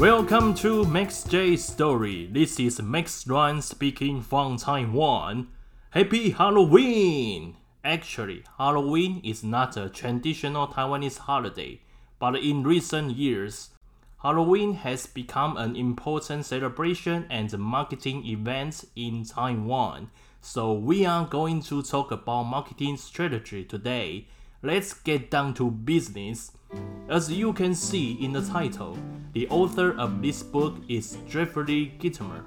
Welcome to Max J Story. This is Max Juan speaking from Taiwan. Happy Halloween! Actually, Halloween is not a traditional Taiwanese holiday, but in recent years, Halloween has become an important celebration and marketing event in Taiwan. So we are going to talk about marketing strategy today. Let's get down to business. As you can see in the title, the author of this book is Jeffrey Gitomer.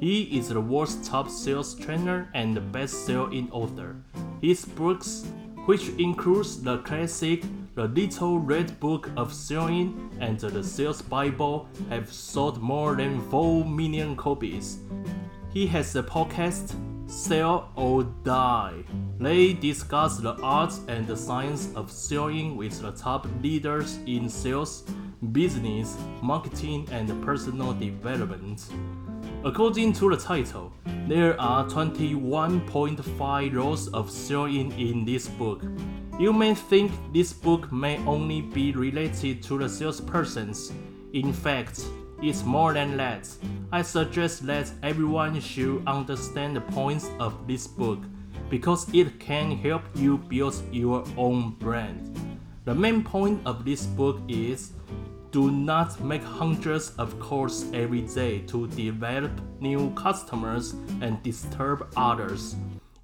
He is the world's top sales trainer and best-selling author. His books, which includes the classic The Little Red Book of Selling and the Sales Bible, have sold more than 4 million copies. He has a podcast, Sell or Die. They discuss the art and the science of selling with the top leaders in sales, business, marketing, and personal development. According to the title, there are 21.5 laws of selling in this book. You may think this book may only be related to the salespersons. In fact, it's more than that. I suggest that everyone should understand the points of this book because it can help you build your own brand. The main point of this book is do not make hundreds of calls every day to develop new customers and disturb others.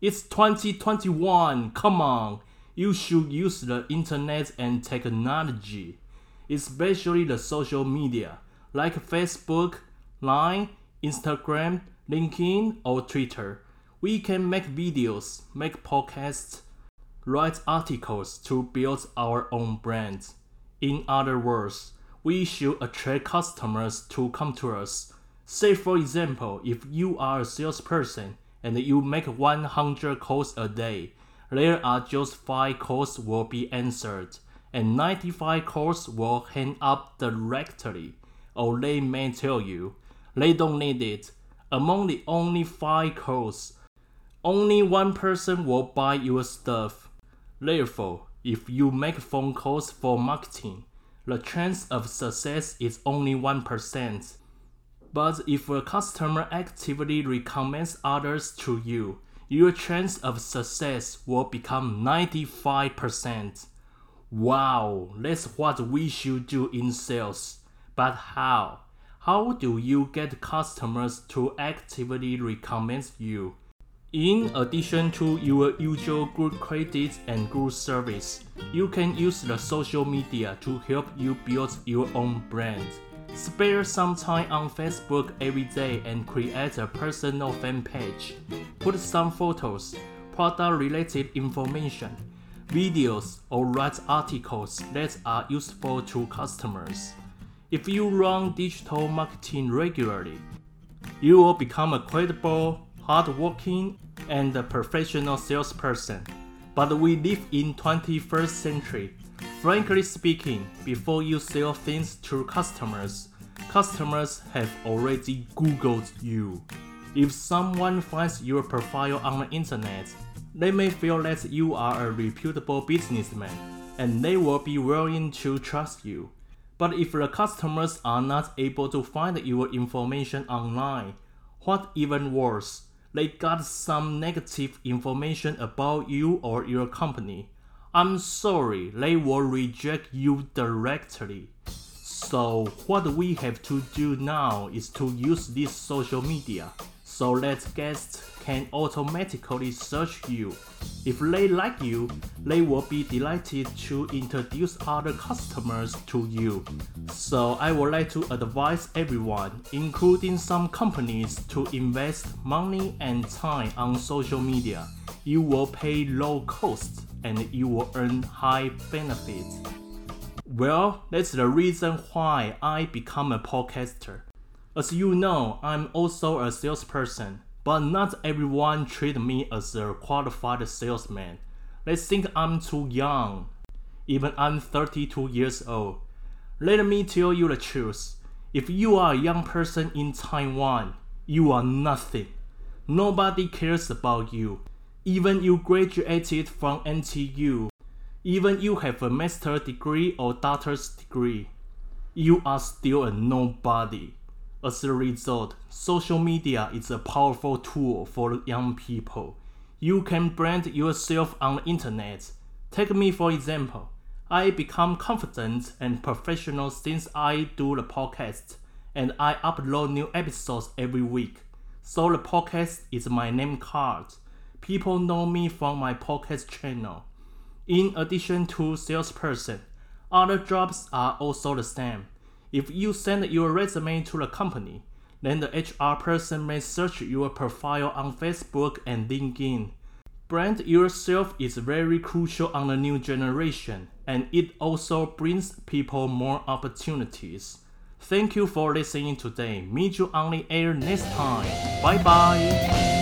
It's 2021, come on! You should use the internet and technology, especially the social media like Facebook, Line, Instagram, LinkedIn, or Twitter. We can make videos, make podcasts, write articles to build our own brand. In other words, we should attract customers to come to us. Say, for example, if you are a salesperson and you make 100 calls a day, there are just 5 calls will be answered, and 95 calls will hang up directly or they may tell you they don't need it. Among the only five calls, only one person will buy your stuff. Therefore, if you make phone calls for marketing, the chance of success is only 1%. But if a customer actively recommends others to you, your chance of success will become 95%. Wow, that's what we should do in sales. But how? How do you get customers to actively recommend you? In addition to your usual good credit and good service, you can use the social media to help you build your own brand. Spare some time on Facebook every day and create a personal fan page. Put some photos, product related information, videos, or write articles that are useful to customers. If you run digital marketing regularly, you will become a credible, hardworking, and a professional salesperson. But we live in 21st century. Frankly speaking, before you sell things to customers, customers have already Googled you. If someone finds your profile on the internet, they may feel that you are a reputable businessman, and they will be willing to trust you. But if the customers are not able to find your information online, what even worse, they got some negative information about you or your company. I'm sorry, they will reject you directly. So, what we have to do now is to use this social media so that guests can automatically search you. If they like you, they will be delighted to introduce other customers to you. So I would like to advise everyone, including some companies, to invest money and time on social media. You will pay low costs and you will earn high benefits. Well, that's the reason why I become a podcaster. As you know, I'm also a salesperson but not everyone treat me as a qualified salesman. They think I'm too young. Even I'm 32 years old. Let me tell you the truth. If you are a young person in Taiwan, you are nothing. Nobody cares about you. Even you graduated from NTU. Even you have a master's degree or doctor's degree. you are still a nobody. As a result, social media is a powerful tool for young people. You can brand yourself on the internet. Take me for example. I become confident and professional since I do the podcast and I upload new episodes every week. So the podcast is my name card. People know me from my podcast channel. In addition to salesperson, other jobs are also the same. If you send your resume to the company, then the HR person may search your profile on Facebook and LinkedIn. Brand yourself is very crucial on the new generation, and it also brings people more opportunities. Thank you for listening today. Meet you on the air next time. Bye bye.